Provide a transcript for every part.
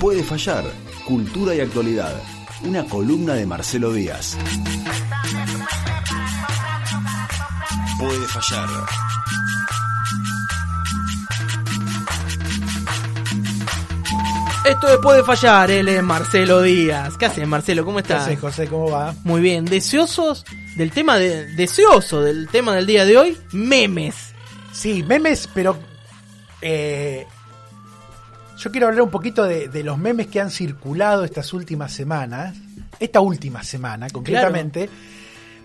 Puede fallar, cultura y actualidad. Una columna de Marcelo Díaz. Puede fallar. Esto es Puede fallar, él es Marcelo Díaz. ¿Qué haces, Marcelo? ¿Cómo ¿Qué estás? haces, José? ¿Cómo va? Muy bien. ¿Deseosos del tema de. Deseoso del tema del día de hoy? Memes. Sí, memes, pero eh, yo quiero hablar un poquito de, de los memes que han circulado estas últimas semanas, esta última semana concretamente,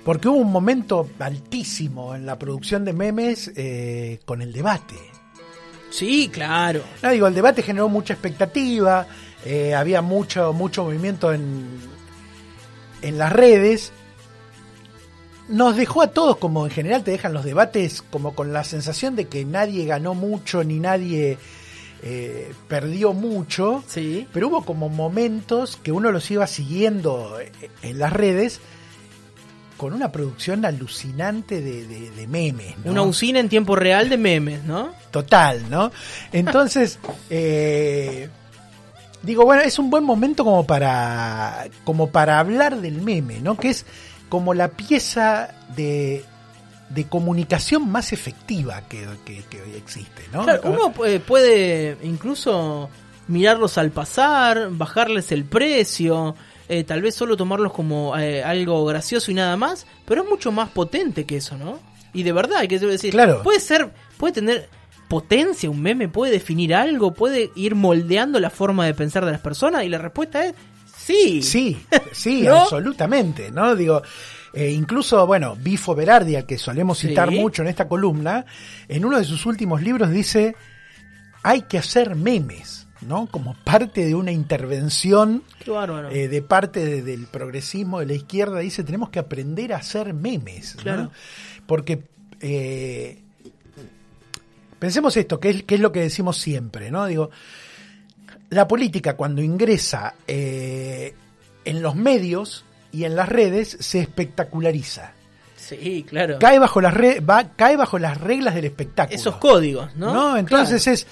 porque hubo un momento altísimo en la producción de memes eh, con el debate. Sí, claro. No, digo, el debate generó mucha expectativa, eh, había mucho, mucho movimiento en, en las redes. Nos dejó a todos, como en general te dejan los debates, como con la sensación de que nadie ganó mucho ni nadie eh, perdió mucho. Sí. Pero hubo como momentos que uno los iba siguiendo eh, en las redes con una producción alucinante de, de- de memes. ¿no? Una usina en tiempo real de memes, ¿no? total, ¿no? Entonces, eh, digo, bueno, es un buen momento como para, como para hablar del meme, ¿no? Que es como la pieza de, de comunicación más efectiva que, que- que hoy existe, ¿no? Claro, uno pu- puede incluso mirarlos al pasar, bajarles el precio, eh, tal vez solo tomarlos como eh, algo gracioso y nada más, pero es mucho más potente que eso, ¿no? Y de verdad, hay que decir, Claro. puede ser, puede tener potencia un meme, puede definir algo, puede ir moldeando la forma de pensar de las personas y la respuesta es sí. Sí, sí, ¿No? absolutamente, ¿no? Digo, eh, incluso, bueno, Bifo Berardi, al que solemos Sí. citar mucho en esta columna, en uno de sus últimos libros dice, hay que hacer memes, ¿no? Como parte de una intervención eh, de parte de- del progresismo de la izquierda, dice, tenemos que aprender a hacer memes, ¿no? Porque... eh, Pensemos esto, que es, que es lo que decimos siempre, ¿no? Digo, la política cuando ingresa eh, en los medios y en las redes se espectaculariza. sí, claro. Cae bajo las re- va, cae bajo las reglas del espectáculo. Esos códigos, ¿no? ¿no? Entonces Claro. es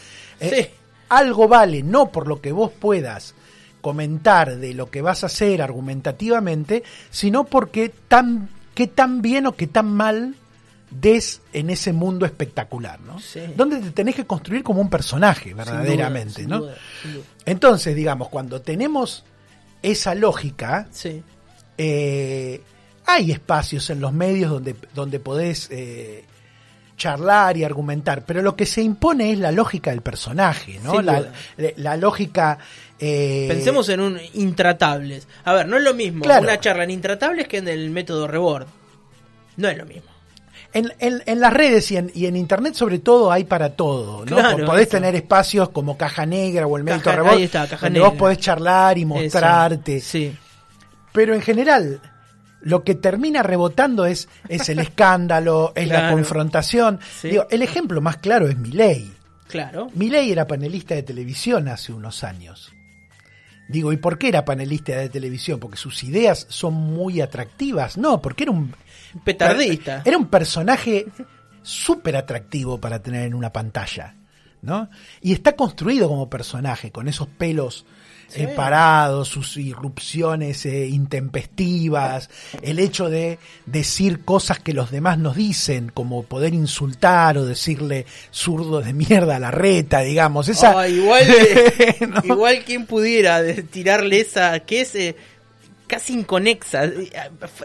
eh, Sí. algo vale no por lo que vos puedas comentar de lo que vas a hacer argumentativamente, sino porque tan qué tan bien o qué tan mal des en ese mundo espectacular, ¿no? Sí. Donde te tenés que construir como un personaje Sin verdaderamente, sin ¿no? duda, sin duda. Entonces, digamos, cuando tenemos esa lógica, Sí. Eh, hay espacios en los medios donde, donde podés eh, charlar y argumentar, pero lo que se impone es la lógica del personaje, ¿no? La, duda. la- la lógica... eh, Pensemos en un intratables. A ver, no es lo mismo Claro. una charla en intratables que en el método Rebord. No es lo mismo. En, en- en las redes y en, y en internet sobre todo hay para todo, ¿no? Claro, Podés eso. tener espacios como Caja Negra o el Médico Rebord, está, donde Negra. vos podés charlar y mostrarte. Eso, Sí. Pero en general, lo que termina rebotando es, es el escándalo, es la confrontación. Sí. Digo, el ejemplo más claro es Milei. Claro. Milei era panelista de televisión hace unos años. Digo, ¿y por qué era panelista de televisión? ¿Porque sus ideas son muy atractivas? No, porque era un... Petardista. Era un personaje súper atractivo para tener en una pantalla, ¿no? Y está construido como personaje, con esos pelos Sí. eh, parados, sus irrupciones eh, intempestivas, el hecho de decir cosas que los demás nos dicen, como poder insultar o decirle zurdo de mierda a la reta, digamos. Esa, Ah, igual, que- ¿no? igual quien pudiera tirarle esa que es eh, casi inconexa eh,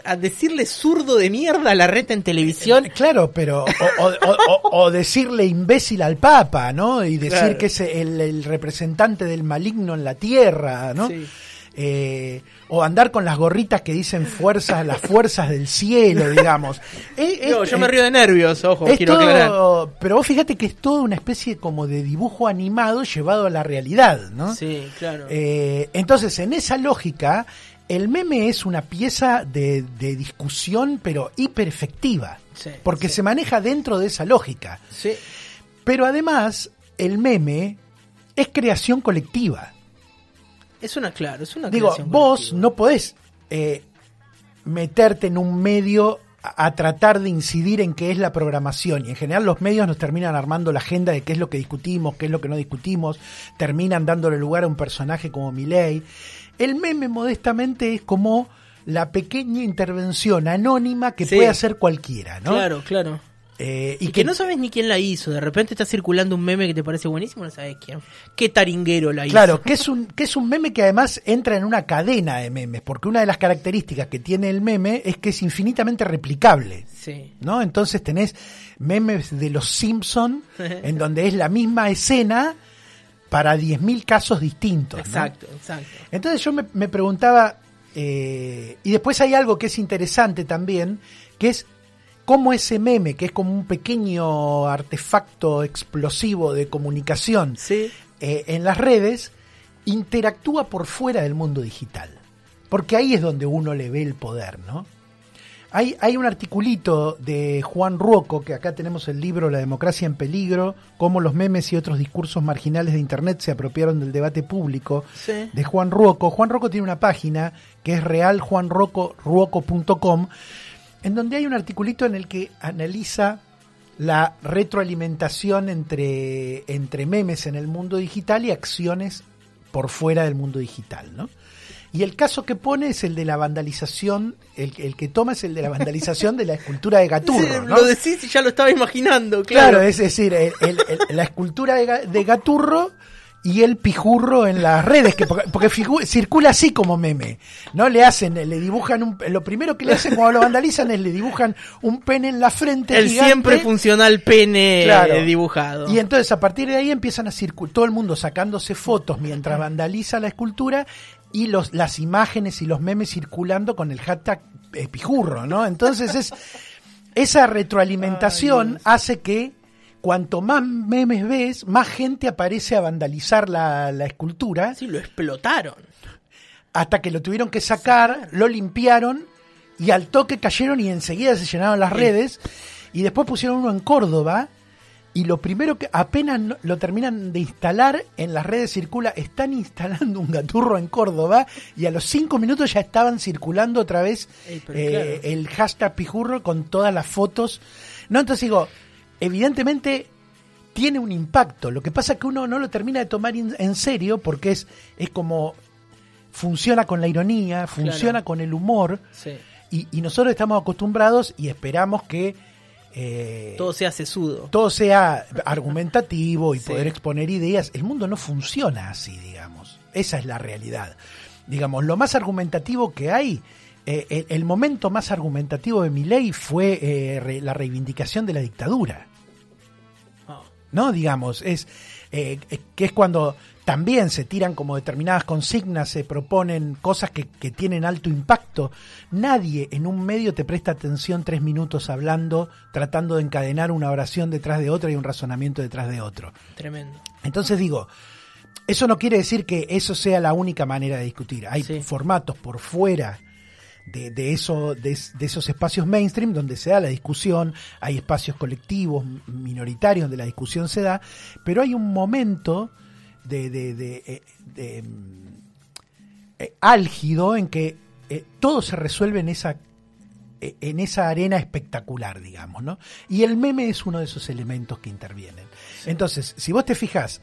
a, a decirle zurdo de mierda a la reta en televisión. Claro, pero. O, o- o- o decirle imbécil al Papa, ¿no? Y decir Claro. que es el, el representante del maligno en la tierra, ¿no? Sí. Eh, o andar con las gorritas que dicen fuerzas, las fuerzas del cielo, digamos. Eh, Es- No, yo me río de nervios, ojo, quiero todo, pero vos fíjate que es toda una especie como de dibujo animado llevado a la realidad, ¿no? Sí, claro. Eh, entonces, en esa lógica, el meme es una pieza de, de discusión, pero hiper efectiva, Sí, porque sí. se maneja dentro de esa lógica. Sí. Pero además, el meme es creación colectiva. Es una, claro, es una Digo, creación vos colectiva. no podés eh, meterte en un medio a, a tratar de incidir en qué es la programación y en general los medios nos terminan armando la agenda de qué es lo que discutimos, qué es lo que no discutimos, terminan dándole lugar a un personaje como Milei. El meme modestamente es como la pequeña intervención anónima que Sí. puede hacer cualquiera, ¿no? Claro, claro. Eh, Y, que, no sabes ni quién la hizo. De repente está circulando un meme que te parece buenísimo, no sabes quién. Qué taringuero la hizo. Claro, que es un que es un meme que además entra en una cadena de memes, porque una de las características que tiene el meme es que es infinitamente replicable. Sí. ¿no? Entonces tenés memes de los Simpson en donde es la misma escena para 10.000 casos distintos. ¿no? Exacto, exacto. Entonces yo me, me preguntaba, eh, y después hay algo que es interesante también, que es cómo ese meme, que es como un pequeño artefacto explosivo de comunicación Sí. eh, en las redes, interactúa por fuera del mundo digital. Porque ahí es donde uno le ve el poder, ¿no? Hay, hay un articulito de Juan Ruoco, que acá tenemos el libro La democracia en peligro, cómo los memes y otros discursos marginales de Internet se apropiaron del debate público, Sí. de Juan Ruoco. Juan Ruoco tiene una página que es realjuanruoco.com, en donde hay un articulito en el que analiza la retroalimentación entre, entre memes en el mundo digital y acciones por fuera del mundo digital, ¿no? Y el caso que pone es el de la vandalización, el, el que toma es el de la vandalización de la escultura de Gaturro. Lo decís y ya lo estaba imaginando, Claro, claro. es decir, el- el- el- la escultura de, de Gaturro y el pijurro en las redes, que porque, circula así como meme, ¿no? Le hacen, le dibujan un, lo primero que le hacen cuando lo vandalizan es le dibujan un pene en la frente. El gigante, siempre funcional pene Claro. eh, dibujado. Y entonces a partir de ahí empiezan a circular, todo el mundo sacándose fotos mientras vandaliza la escultura y los, las imágenes y los memes circulando con el hashtag eh, pijurro, ¿no? Entonces es esa retroalimentación hace que cuanto más memes ves, más gente aparece a vandalizar la, la escultura. Sí, lo explotaron. hasta que lo tuvieron que sacar, lo limpiaron y al toque cayeron y enseguida se llenaron las redes. Y después pusieron uno en Córdoba y lo primero que apenas lo terminan de instalar en las redes circula, están instalando un gaturro en Córdoba y a los cinco minutos ya estaban circulando otra vez Ey, eh, claro. el hashtag pijurro con todas las fotos. No, entonces digo, evidentemente tiene un impacto. Lo que pasa es que uno no lo termina de tomar in- en serio porque es, es como funciona con la ironía, funciona Claro. con el humor Sí. y, y nosotros estamos acostumbrados y esperamos que eh, Todo sea sesudo. todo sea argumentativo y Sí. poder exponer ideas. El mundo no funciona así, digamos. Esa es la realidad. Digamos, lo más argumentativo que hay, eh, el, el momento más argumentativo de mi ley fue eh, re- la reivindicación de la dictadura. ¿No? Digamos, es eh, eh, que es cuando también se tiran como determinadas consignas, se proponen cosas que, que tienen alto impacto. Nadie en un medio te presta atención tres minutos hablando, tratando de encadenar una oración detrás de otra y un razonamiento detrás de otro. Tremendo. Entonces digo, eso no quiere decir que eso sea la única manera de discutir. Hay Sí. formatos por fuera de, de eso, de, es- de esos espacios mainstream donde se da la discusión, hay espacios colectivos, minoritarios donde la discusión se da, pero hay un momento de, de- eh, mm, eh, álgido en que eh, todo se resuelve en esa eh, en esa arena espectacular, digamos, ¿no? Y el meme es uno de esos elementos que intervienen. Entonces, si vos te fijas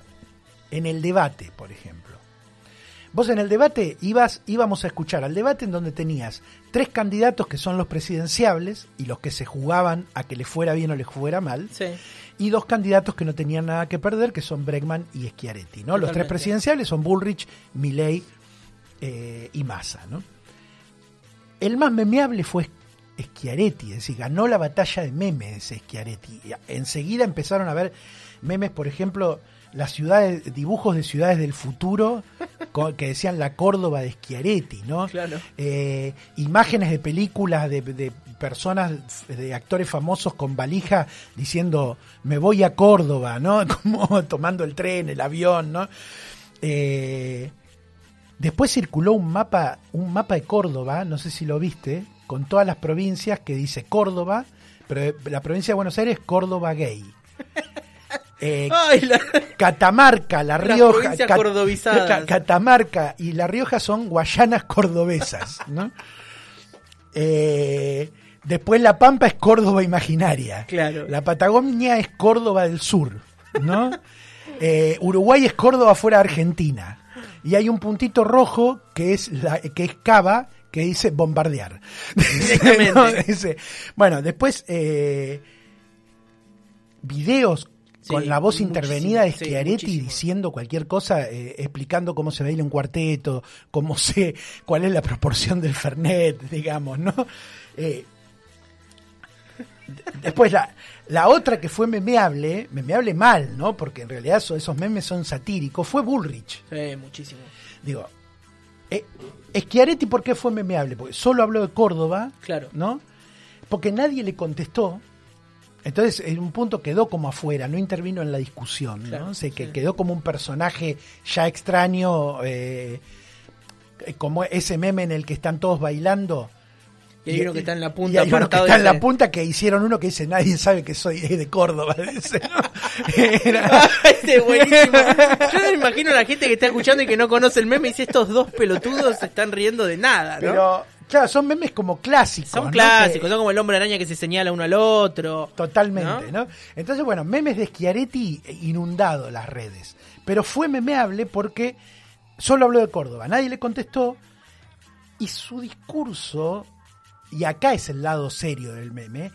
en el debate, por ejemplo, vos en el debate ibas, íbamos a escuchar al debate en donde tenías tres candidatos que son los presidenciables y los que se jugaban a que les fuera bien o les fuera mal, Sí. y dos candidatos que no tenían nada que perder, que son Bregman y Schiaretti, ¿no? Los tres Totalmente. presidenciables son Bullrich, Milley eh, y Massa, ¿no? El más memeable fue Schiaretti, es decir, ganó la batalla de memes Schiaretti. Enseguida empezaron a ver memes, por ejemplo, las ciudades, dibujos de ciudades del futuro que decían la Córdoba de Schiaretti, ¿no? Claro. Eh, imágenes de películas de, de personas, de actores famosos con valija diciendo me voy a Córdoba, ¿no? Como tomando el tren, el avión, ¿no? Eh, después circuló un mapa, un mapa de Córdoba, no sé si lo viste, con todas las provincias que dice Córdoba, pero la provincia de Buenos Aires es Córdoba gay. Eh, Ay, la- Catamarca, La Rioja, Cat- cordobizadas. Catamarca y La Rioja son Guayanas cordobesas, ¿no? Eh, Después La Pampa es Córdoba imaginaria. Claro. La Patagonia es Córdoba del Sur, ¿no? Eh, Uruguay es Córdoba fuera de Argentina. Y hay un puntito rojo que es la, que es Cava que dice bombardear. Exactamente. ¿No? Dice- bueno, después eh, con la voz intervenida de Schiaretti diciendo cualquier cosa, eh, explicando cómo se baila un cuarteto, cómo se, cuál es la proporción del Fernet, digamos, ¿no? Eh, Después la, la otra que fue memeable, memeable mal, ¿no? Porque en realidad so- esos memes son satíricos, fue Bullrich. Sí, muchísimo. Digo, eh, Schiaretti, ¿por qué fue memeable? Porque solo habló de Córdoba, Claro. ¿no? Porque nadie le contestó. Entonces, en un punto quedó como afuera, no intervino en la discusión, ¿no? Claro, Se, que sí. quedó como un personaje ya extraño, eh, como ese meme en el que están todos bailando. Y hay uno que está en la y punta. hay uno que está y en la punta que hicieron uno que dice, nadie sabe que soy de Córdoba. dice, ¿no? Era- Este es buenísimo. Yo me imagino a la gente que está escuchando y que no conoce el meme y dice estos dos pelotudos se están riendo de nada, ¿no? Pero, claro, son memes como clásicos. son ¿no? clásicos, Que- son como el hombre araña que se señala uno al otro. Totalmente, ¿No? ¿no? Entonces, bueno, memes de Schiaretti inundado las redes. Pero fue memeable porque solo habló de Córdoba, nadie le contestó. Y su discurso, y acá es el lado serio del meme,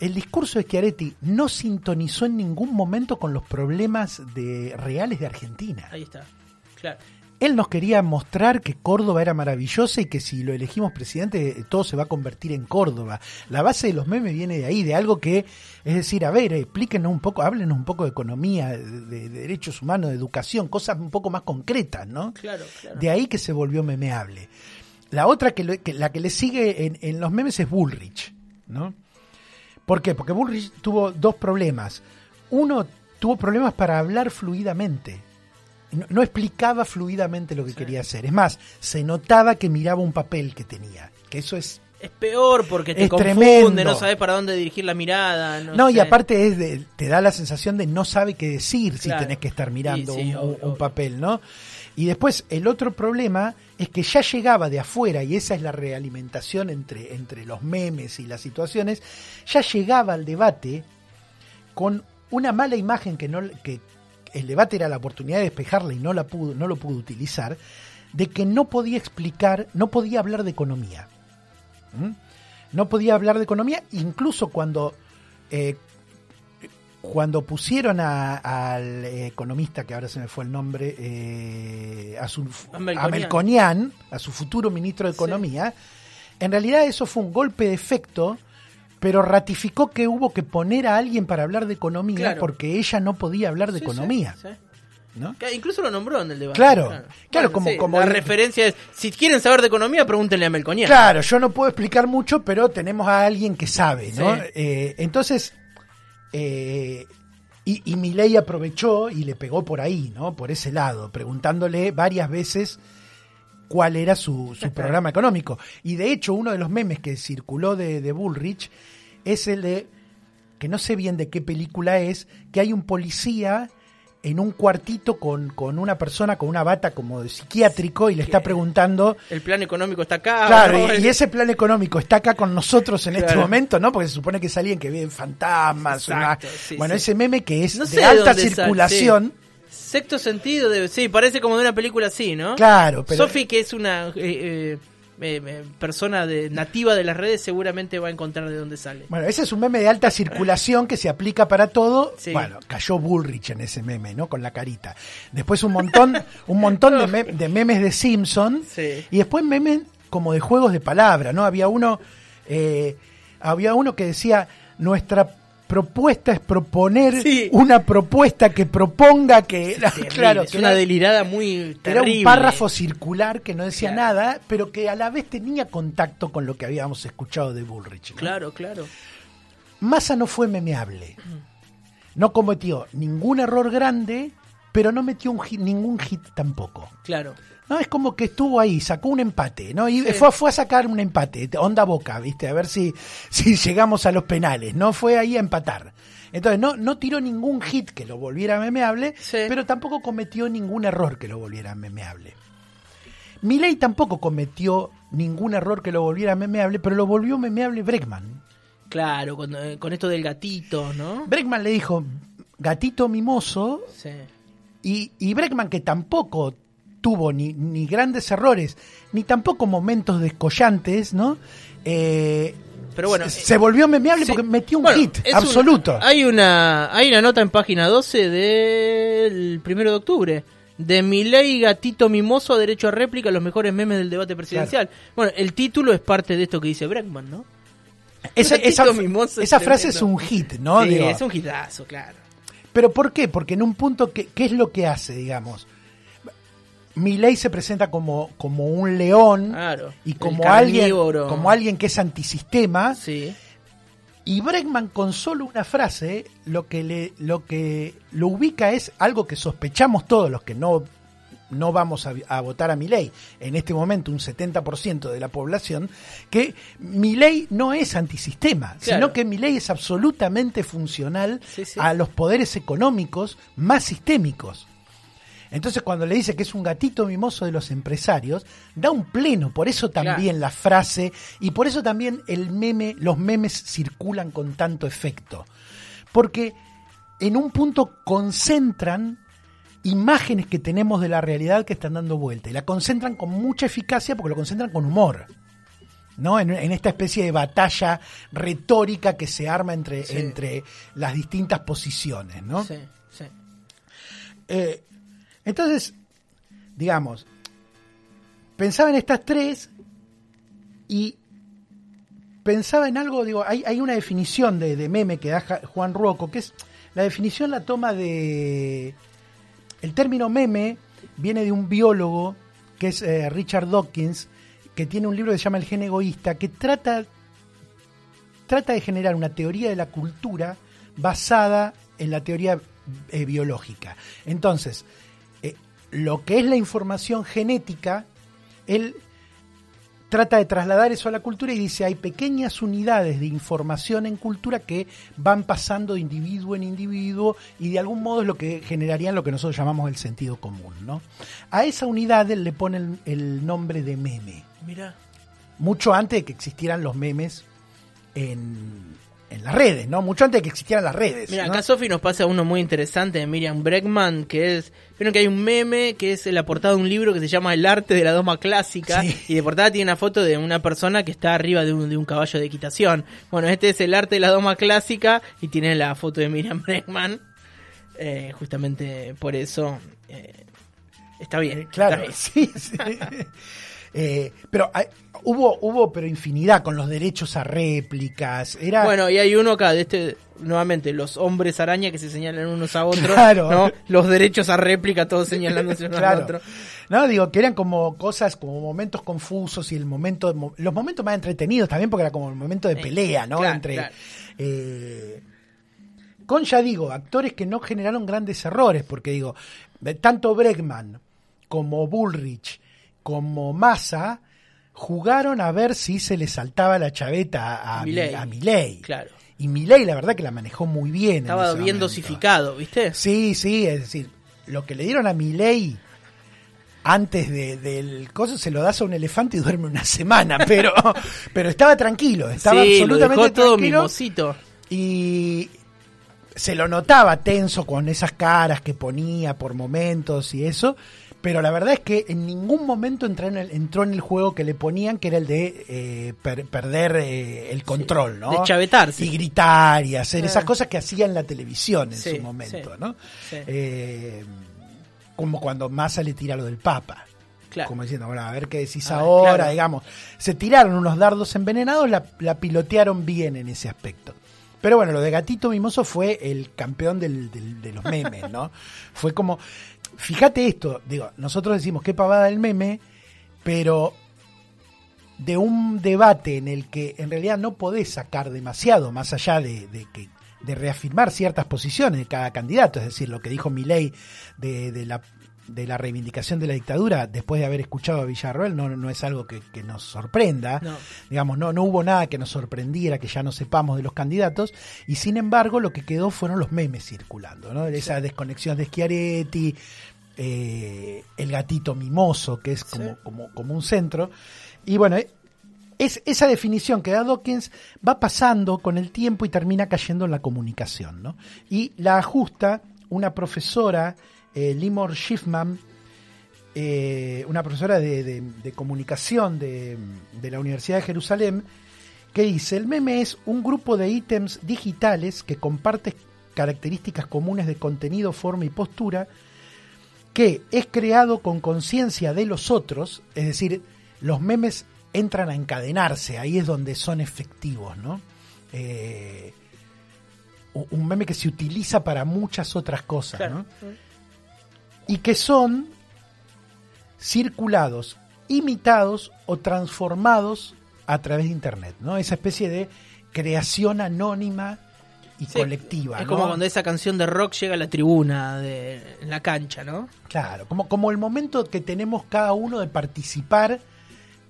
el discurso de Schiaretti no sintonizó en ningún momento con los problemas de, reales de Argentina. Ahí está. Claro. Él nos quería mostrar que Córdoba era maravillosa y que si lo elegimos presidente eh, todo se va a convertir en Córdoba. La base de los memes viene de ahí, de algo que, es decir, a ver, explíquenos un poco, háblenos un poco de economía, de, de derechos humanos, de educación, cosas un poco más concretas, ¿no? Claro, claro. De ahí que se volvió memeable. La otra que, lo- que- la que le sigue en, en los memes es Bullrich, ¿no? ¿Por qué? Porque Bullrich tuvo dos problemas. Uno, tuvo problemas para hablar fluidamente. No, no explicaba fluidamente lo que quería hacer. Es más, se notaba que miraba un papel que tenía. Que eso es Es peor porque te confunde, tremendo. no sabes para dónde dirigir la mirada. No, No, y aparte es de- te da la sensación de no sabe qué decir si tenés que estar mirando Sí, sí, un, obvio, un obvio. papel, ¿no? Y después el otro problema es que ya llegaba de afuera, y esa es la realimentación entre, entre los memes y las situaciones, ya llegaba al debate con una mala imagen que no que el debate era la oportunidad de despejarla y no la pudo, no lo pudo utilizar, de que no podía explicar, no podía hablar de economía. ¿Mm? No podía hablar de economía, incluso cuando eh, cuando pusieron a- al economista, que ahora se me fue el nombre, eh, a, su, A a Melconian. A su futuro ministro de Sí. Economía, en realidad eso fue un golpe de efecto, pero ratificó que hubo que poner a alguien para hablar de economía Claro. porque ella no podía hablar de Sí, economía. sí, sí. ¿no? Que Incluso lo nombró en el debate. Claro, claro, Bueno, como- como la el- referencia es, si quieren saber de economía, pregúntenle a Melconian. Claro, yo no puedo explicar mucho, pero tenemos a alguien que sabe, ¿no? Eh, entonces, eh, y, y Milei aprovechó y le pegó por ahí, ¿no? Por ese lado, preguntándole varias veces cuál era su, su programa económico. Y de hecho, uno de los memes que circuló de, de Bullrich es el de, que no sé bien de qué película es, que hay un policía en un cuartito con, con una persona con una bata como de psiquiátrico y le está preguntando El plan económico está acá. Claro, ¿no? y, y ese plan económico está acá con nosotros en este momento, ¿no? Porque se supone que es alguien que ve fantasmas. Exacto, una- sí, bueno, sí. ese meme que es No sé de de alta circulación. Sexto sentido, de, sí, parece como de una película así, ¿no? Claro, pero Sofi, que es una eh, eh, eh, eh, persona de, nativa de las redes, seguramente va a encontrar de dónde sale. bueno, ese es un meme de alta circulación que se aplica para todo. Sí. Bueno, cayó Bullrich en ese meme, ¿no? Con la carita. Después un montón, un montón de, me- de memes de Simpson. Sí. Y después memes como de juegos de palabra, ¿no? Había uno, eh, había uno que decía, nuestra propuesta es proponer Sí. una propuesta que proponga que... Claro, es que una era- delirada muy era terrible. un párrafo circular que no decía Claro. nada, pero que a la vez tenía contacto con lo que habíamos escuchado de Bullrich. ¿no? Claro, claro. Massa no fue memeable. No cometió ningún error grande, pero no metió un hit- ningún hit tampoco. Claro. No, es como que estuvo ahí, sacó un empate, ¿no? Y fue, fue a sacar un empate, onda boca, ¿viste? A ver si, si llegamos a los penales, ¿no? Fue ahí a empatar. Entonces, no, no tiró ningún hit que lo volviera memeable, Sí. pero tampoco cometió ningún error que lo volviera memeable. Milei tampoco cometió ningún error que lo volviera memeable, pero lo volvió memeable Bregman. Claro, con, eh, con esto del gatito, ¿no? Bregman le dijo, gatito mimoso, Sí. y, y Bregman que tampoco tuvo ni, ni grandes errores, ni tampoco momentos descollantes, ¿no? Eh, Pero bueno, se, se volvió memeable Sí. porque metió un Bueno, hit absoluto. hay una hay una nota en página 12 del primero de octubre. De Milei Gatito Mimoso a derecho a réplica, los mejores memes del debate presidencial. Bueno, el título es parte de esto que dice Bregman, ¿no? esa esa- es esa frase es un hit, ¿no? Sí, Digo, es un hitazo, claro. Pero ¿por qué? Porque en un punto, ¿qué, qué es lo que hace, digamos? Milei se presenta como, como un león Claro. y como alguien, como alguien que es antisistema. Sí. Y Bregman con solo una frase lo que le, lo que lo ubica es algo que sospechamos todos los que no, no vamos a, a votar a Milei, en este momento un 70% de la población, que Milei no es antisistema, Claro. sino que Milei es absolutamente funcional Sí, sí. a los poderes económicos más sistémicos. Entonces cuando le dice que es un gatito mimoso de los empresarios, da un pleno, por eso también la frase y por eso también el meme, los memes circulan con tanto efecto. Porque en un punto concentran imágenes que tenemos de la realidad que están dando vuelta y la concentran con mucha eficacia porque lo concentran con humor. ¿no? En, en esta especie de batalla retórica que se arma entre, Sí. entre las distintas posiciones, ¿no? Sí, sí. Eh, entonces, digamos, pensaba en estas tres y pensaba en algo, digo, hay, una definición de, meme que da Juan Ruoco, que es, la definición la toma de, el término meme viene de un biólogo que es eh, Richard Dawkins, que tiene un libro que se llama El gen egoísta, que trata, trata de generar una teoría de la cultura basada en la teoría eh, biológica. Entonces, lo que es la información genética, él trata de trasladar eso a la cultura y dice hay pequeñas unidades de información en cultura que van pasando de individuo en individuo y de algún modo es lo que generarían lo que nosotros llamamos el sentido común. ¿no? A esa unidad él le pone el, el nombre de meme, Mira. mucho antes de que existieran los memes en, en las redes, ¿no? Mucho antes de que existieran las redes. Mira, ¿no? acá Sofi nos pasa uno muy interesante de Miriam Bregman, que es, vieron que hay un meme que es la portada de un libro que se llama El arte de la doma clásica, Sí. y de portada tiene una foto de una persona que está arriba de un, de un caballo de equitación. Bueno, este es el arte de la doma clásica y tiene la foto de Miriam Bregman, eh, justamente por eso eh, está bien. Claro, está bien. sí, sí. Eh, pero hay- hubo, hubo pero infinidad con los derechos a réplicas. Era, Bueno, y hay uno acá de este, nuevamente, los hombres araña que se señalan unos a otros, Claro. ¿no? Los derechos a réplica, todos señalándose unos a otros. No, digo, que eran como cosas, como momentos confusos y el momento, mo- los momentos más entretenidos también porque era como el momento de pelea, ¿no? claro, Entre, eh, con, ya digo, actores que no generaron grandes errores, porque digo, tanto Bregman como Bullrich como Massa jugaron a ver si se le saltaba la chaveta a, a, Milei. a Milei. Claro. Y Milei, la verdad que la manejó muy bien. en Estaba bien momento. dosificado, ¿viste? Sí, sí, es decir, lo que le dieron a Milei antes de- del coso se lo das a un elefante y duerme una semana, pero, pero estaba tranquilo, estaba sí, absolutamente todo mimosito. y se lo notaba tenso con esas caras que ponía por momentos y eso, pero la verdad es que en ningún momento entró en el, entró en el juego que le ponían, que era el de eh, per- perder eh, el control, ¿no? de chavetarse. Y gritar y hacer Ah. esas cosas que hacía en la televisión en Sí, su momento, sí, ¿no? sí. Eh, como cuando Massa le tira lo del Papa. Claro. Como diciendo, bueno, a ver qué decís ahora, claro. digamos. Se tiraron unos dardos envenenados, la, la pilotearon bien en ese aspecto. Pero bueno, lo de Gatito Mimoso fue el campeón del- del- de los memes, ¿no? fue como, fíjate esto, digo, nosotros decimos qué pavada el meme, pero de un debate en el que en realidad no podés sacar demasiado más allá de, que de reafirmar ciertas posiciones de cada candidato, es decir, lo que dijo Milei de la de la reivindicación de la dictadura después de haber escuchado a Villarroel no, no es algo que, que nos sorprenda No. digamos no no hubo nada que nos sorprendiera que ya no sepamos de los candidatos y sin embargo lo que quedó fueron los memes circulando no esa desconexión de Schiaretti eh, el gatito mimoso que es como, Sí. como, como un centro y bueno eh, es, esa definición que da Dawkins va pasando con el tiempo y termina cayendo en la comunicación, ¿no? Y la ajusta una profesora, eh, Limor Schiffman, eh, una profesora de, de- de comunicación de, de la Universidad de Jerusalén, que dice, el meme es un grupo de ítems digitales que comparte características comunes de contenido, forma y postura, que es creado con conciencia de los otros, es decir, los memes entran a encadenarse, ahí es donde son efectivos, ¿no? Eh, un meme que se utiliza para muchas otras cosas, Claro. ¿no? Y que son circulados, imitados o transformados a través de Internet, ¿no? Esa especie de creación anónima y Sí, colectiva. Es ¿no? como cuando esa canción de rock llega a la tribuna, de, en la cancha, ¿no? Claro, como, como el momento que tenemos cada uno de participar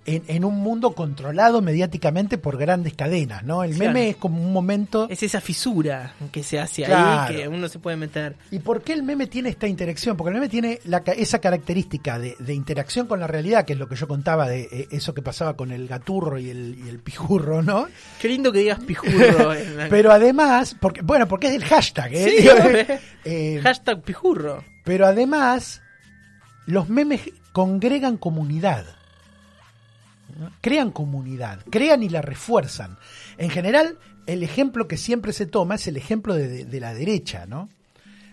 en, en un mundo controlado mediáticamente por grandes cadenas, ¿no? El Claro. meme es como un momento... Es esa fisura que se hace Claro. ahí, que uno se puede meter. ¿Y por qué el meme tiene esta interacción? Porque el meme tiene la esa característica de, de interacción con la realidad, que es lo que yo contaba de eh, eso que pasaba con el gaturro y el, y el pijurro, ¿no? Qué lindo que digas pijurro. la- Pero además, porque bueno, porque es del hashtag, ¿eh? Sí, hombre. Eh, Hashtag pijurro. Pero además, los memes congregan comunidad. Crean comunidad, crean y la refuerzan. En general, el ejemplo que siempre se toma es el ejemplo de, de- de la derecha, ¿no?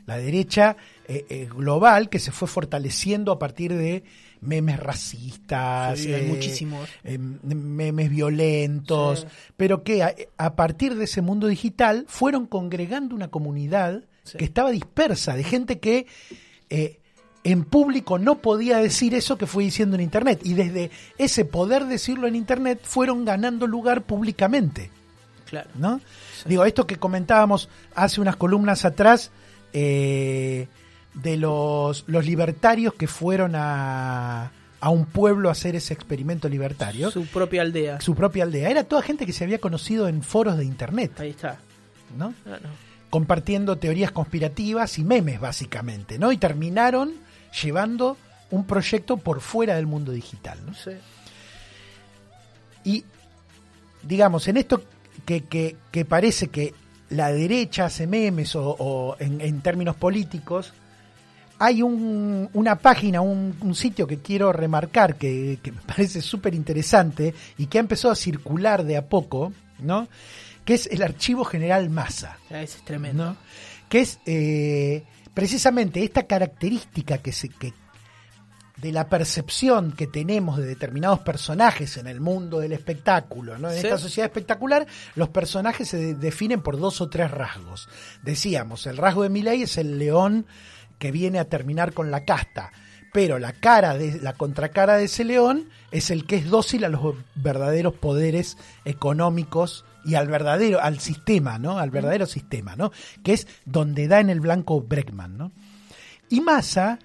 La derecha eh, eh, global que se fue fortaleciendo a partir de memes racistas, Sí, hay muchísimos. eh, memes violentos, Sí. pero que a, a partir de ese mundo digital fueron congregando una comunidad Sí. que estaba dispersa, de gente que eh, en público no podía decir eso que fue diciendo en Internet. Y desde ese poder decirlo en Internet fueron ganando lugar públicamente. Claro. ¿no? Digo, esto que comentábamos hace unas columnas atrás eh, de los, los libertarios que fueron a, a un pueblo a hacer ese experimento libertario, su, Su propia aldea. propia aldea. Era toda gente que se había conocido en foros de Internet, Ahí está. ¿no? Ah, no. compartiendo teorías conspirativas y memes, básicamente, ¿no? Y terminaron llevando un proyecto por fuera del mundo digital, ¿no? Sí. Y, digamos, en esto que, que- que parece que la derecha hace memes o, o en, en términos políticos, hay un- una página, un, un sitio que quiero remarcar que, que me parece súper interesante y que ha empezado a circular de a poco, ¿no? Que es el Archivo General Masa. Ya, ese es tremendo. ¿no? Que es eh, precisamente esta característica que se que de la percepción que tenemos de determinados personajes en el mundo del espectáculo, ¿no? En Sí. esta sociedad espectacular, los personajes se de- definen por dos o tres rasgos. Decíamos, el rasgo de Milei es el león que viene a terminar con la casta, pero la cara de la contracara de ese león es el que es dócil a los verdaderos poderes económicos y al verdadero al sistema, ¿no? Al verdadero sistema, ¿no? Que es donde da en el blanco Breckman, ¿no? Y Massa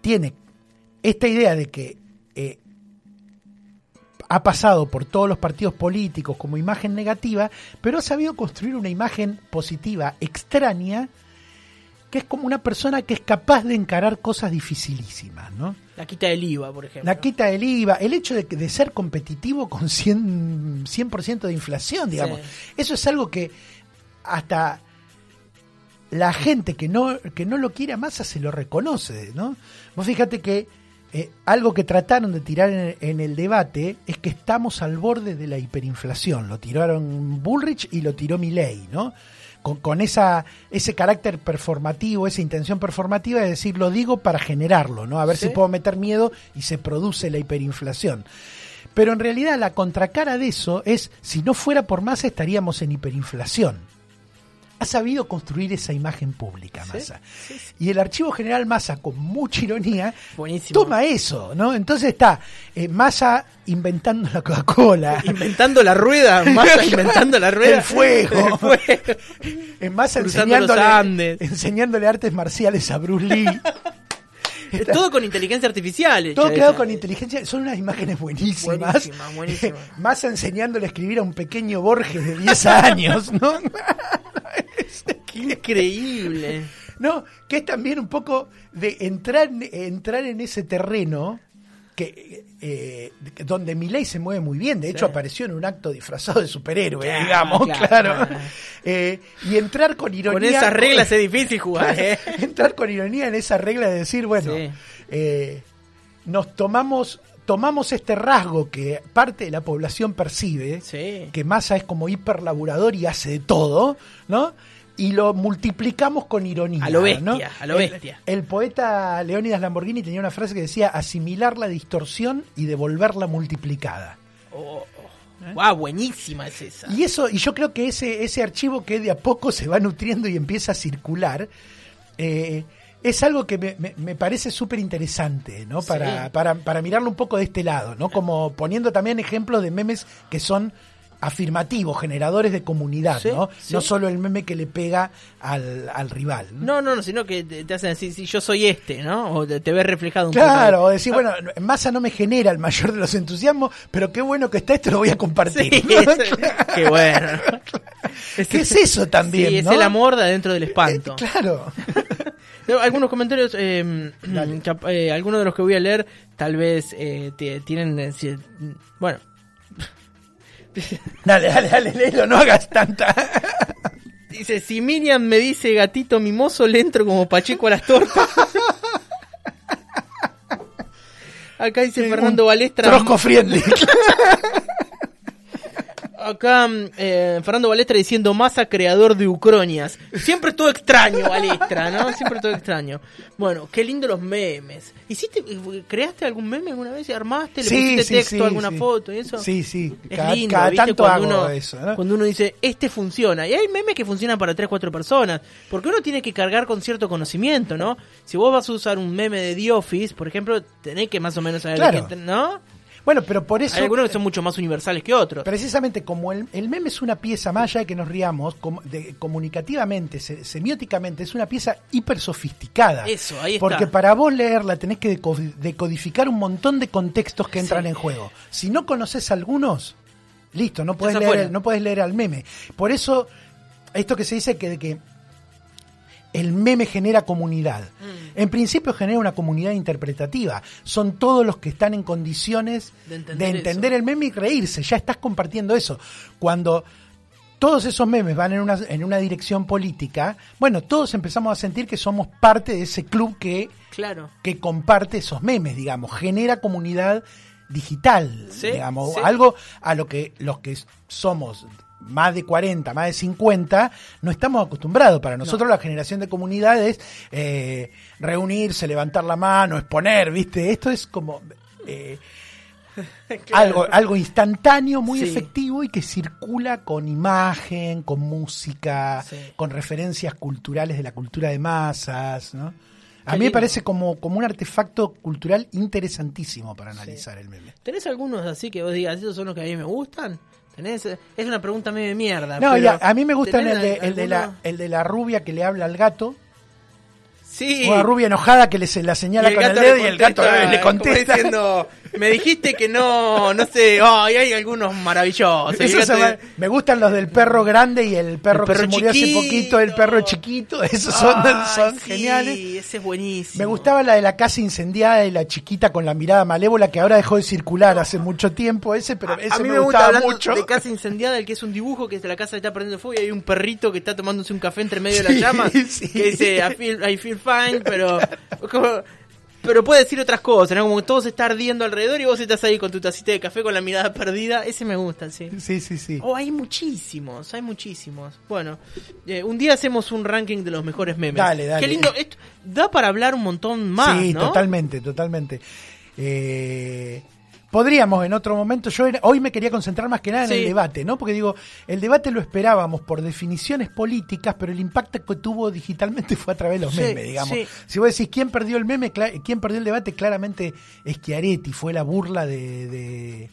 tiene esta idea de que eh, ha pasado por todos los partidos políticos como imagen negativa, pero ha sabido construir una imagen positiva, extraña, que es como una persona que es capaz de encarar cosas dificilísimas, ¿no? La quita del IVA, por ejemplo. La quita del IVA, el hecho de, de ser competitivo con 100%, 100 de inflación, digamos. Sí. Eso es algo que hasta la gente que no, que no lo quiere a Massa se lo reconoce, ¿no? Vos fíjate que eh, algo que trataron de tirar en, en el debate es que estamos al borde de la hiperinflación. Lo tiraron Bullrich y lo tiró Milley, ¿no? Con, con esa, ese carácter performativo, esa intención performativa de decir lo digo para generarlo, ¿no? A ver Sí. si puedo meter miedo y se produce la hiperinflación. Pero en realidad la contracara de eso es, si no fuera por Massa estaríamos en hiperinflación. Ha sabido construir esa imagen pública, Massa. sí, sí. Y el Archivo General Massa, con mucha ironía, Buenísimo. toma eso, ¿no? Entonces está eh, Massa inventando la Coca-Cola. Inventando la rueda, Massa inventando la rueda. El fuego. El fuego. En Massa enseñándole, Andes. enseñándole artes marciales a Bruce Lee. Todo con inteligencia artificial. Todo creado con inteligencia. Son unas imágenes buenísimas. Buenísimas, buenísimas. Massa enseñándole a escribir a un pequeño Borges de 10 años, ¿no? Qué increíble. No, que es también un poco de entrar, entrar en ese terreno que eh, donde Milei se mueve muy bien, de hecho Sí. apareció en un acto disfrazado de superhéroe, Claro, digamos, claro, claro. claro. Eh, y entrar con ironía. Con esas reglas es difícil jugar, ¿eh? entrar con ironía en esa regla de decir, bueno, Sí. eh, nos tomamos tomamos este rasgo que parte de la población percibe, Sí. que Massa es como hiperlaburador y hace de todo, ¿no? Y lo multiplicamos con ironía. A lo bestia, ¿no? a lo bestia. El, poeta Leónidas Lamborghini tenía una frase que decía asimilar la distorsión y devolverla multiplicada. Oh, oh. Guau, buenísima es esa. Y eso, y yo creo que ese, ese archivo que de a poco se va nutriendo y empieza a circular, eh, es algo que me, me- me parece súper interesante, ¿no? Para, Sí. para, para mirarlo un poco de este lado, ¿no? Como poniendo también ejemplos de memes que son afirmativos, generadores de comunidad, Sí, ¿no? sí. No solo el meme que le pega al, al rival. ¿no? No, no, no, sino que te, hacen decir, si yo soy este, ¿no? O te, te ves reflejado un Claro, o poco. decir, bueno, Massa no me genera el mayor de los entusiasmos, pero qué bueno que está esto, lo voy a compartir. Sí, ¿no? es- qué bueno. ¿Qué es eso también, es el amor de adentro del espanto. Eh, claro. Algunos comentarios, eh, cap- eh, algunos de los que voy a leer, tal vez eh, tienen. eh, bueno, Dale, dale, dale, léelo, no hagas tanta. dice: Si Miriam me dice gatito mimoso, le entro como Pacheco a las tortas. Acá dice Fernando Balestra. Trosco friendly. Acá eh, Fernando Balestra diciendo masa creador de Ucronias. Siempre todo extraño, Balestra, ¿no? Siempre todo extraño. Bueno, qué lindo los memes. ¿Hiciste, creaste algún meme alguna vez? ¿Armaste? ¿Le pusiste texto, alguna sí. foto y eso? Sí, sí. Es Cada, lindo, cada ¿viste? tanto cuando hago uno, eso. ¿no? Cuando uno dice, este funciona. Y hay memes que funcionan para 3, 4 personas. Porque uno tiene que cargar con cierto conocimiento, ¿no? Si vos vas a usar un meme de The Office, por ejemplo, tenés que más o menos saber Claro. ¿no? Bueno, pero por eso. Hay algunos que son mucho más universales que otros. Precisamente como el, el meme es una pieza, más allá de que nos riamos, com- de- comunicativamente, se- semióticamente, es una pieza hiper sofisticada. Eso, ahí está. Porque para vos leerla tenés que deco- decodificar un montón de contextos que entran Sí. en juego. Si no conoces algunos, listo, no puedes, Estás leer, no leer al meme. Por eso, esto que se dice que de que el meme genera comunidad. Mm. En principio genera una comunidad interpretativa. Son todos los que están en condiciones De de entender el meme y reírse. Ya estás compartiendo eso. Cuando todos esos memes van en una, en una dirección política, bueno, todos empezamos a sentir que somos parte de ese club que, Claro. que comparte esos memes, digamos. Genera comunidad digital, Sí, digamos. sí. Algo a lo que los que somos más de 40, más de 50, no estamos acostumbrados. Para nosotros la generación de comunidad es eh, reunirse, levantar la mano, exponer, ¿viste? Esto es como... eh, algo, algo instantáneo, muy Sí. efectivo y que circula con imagen, con música, Sí. con referencias culturales de la cultura de masas, ¿no? A mí me parece como, como un artefacto cultural interesantísimo para analizar el meme. ¿Tenés algunos así que vos digas, esos son los que a mí me gustan? Es una pregunta medio de mierda. No, pero ya, a mí me gustan ¿tenés el de, el, de la, el de la rubia que le habla al gato, Sí. o la rubia enojada que le se la señala con el dedo y el gato contesta, le como contesta. diciendo, me dijiste que no, no sé, ay, hay algunos maravillosos. Me gustan los del perro grande y el perro, El perro que se murió hace poquito, el perro chiquito, esos son, Ay, son sí, geniales. ese es buenísimo. Me gustaba la de la casa incendiada y la chiquita con la mirada malévola que ahora dejó de circular hace mucho tiempo ese, pero ese a mí me, me, gusta hablando mucho. de casa incendiada, el que es un dibujo que la casa está prendiendo fuego y hay un perrito que está tomándose un café entre medio de las llamas sí. que dice I feel, I feel fine, pero como- pero puede decir otras cosas, ¿no? Como que todo se está ardiendo alrededor y vos estás ahí con tu tacita de café con la mirada perdida. Ese me gusta, sí. Sí, sí, sí. Oh, hay muchísimos, hay muchísimos. Bueno, eh, un día hacemos un ranking de los mejores memes. Dale, dale. Qué lindo. Esto da para hablar un montón más, sí, ¿no? totalmente, totalmente. Eh, podríamos en otro momento, yo era- hoy me quería concentrar más que nada en Sí. el debate, ¿no? Porque digo, el debate lo esperábamos por definiciones políticas, pero el impacto que tuvo digitalmente fue a través de los Sí, memes, digamos. sí. Si vos decís quién perdió el meme, quién perdió el debate, claramente es Chiaretti, fue la burla de, de,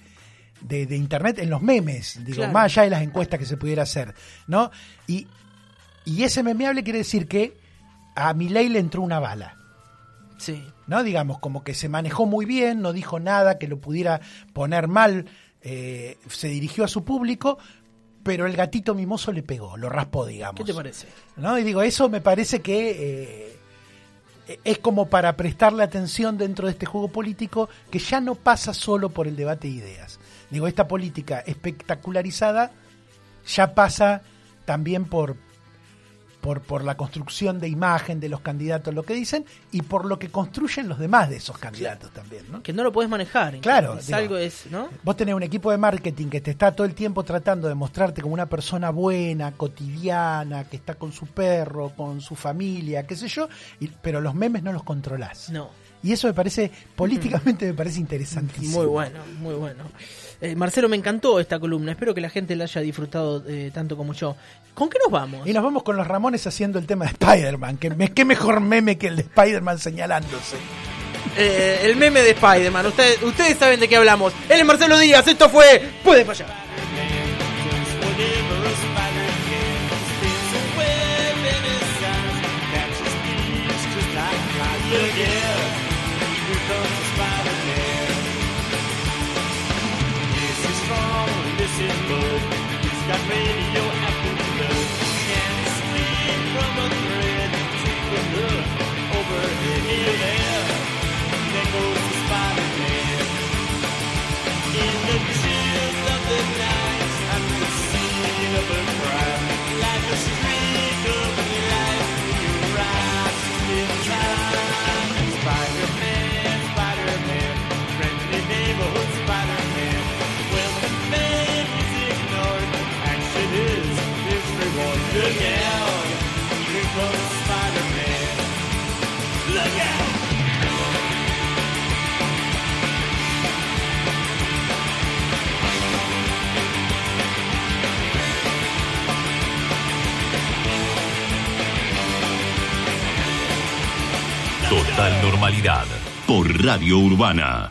de- de internet en los memes, digo, Claro. más allá de las encuestas que se pudiera hacer, ¿no? Y, y ese memeable quiere decir que a Milei le entró una bala. Sí. ¿No? Digamos, como que se manejó muy bien, no dijo nada que lo pudiera poner mal, eh, se dirigió a su público, pero el gatito mimoso le pegó, lo raspó, digamos. ¿Qué te parece? ¿no? Y digo, eso me parece que eh, eh, es como para prestarle atención dentro de este juego político que ya no pasa solo por el debate de ideas. Digo, esta política espectacularizada ya pasa también por, por, por la construcción de imagen de los candidatos, lo que dicen, y por lo que construyen los demás de esos candidatos también, ¿no? Que no lo puedes manejar. Claro, Es digo, algo, es, ¿no? Vos tenés un equipo de marketing que te está todo el tiempo tratando de mostrarte como una persona buena, cotidiana, que está con su perro, con su familia, qué sé yo, y- pero los memes no los controlás. No. Y eso me parece, políticamente me parece interesantísimo. Muy bueno, muy bueno. Eh, Marcelo, me encantó esta columna. Espero que la gente la haya disfrutado eh, tanto como yo. ¿Con qué nos vamos? Y nos vamos con los Ramones haciendo el tema de Spider-Man. Que me- qué mejor meme que el de Spider-Man señalándose. Eh, el meme de Spider-Man. Ustedes, ustedes saben de qué hablamos. Él es Marcelo Díaz. Esto fue Puede fallar. Radio Urbana.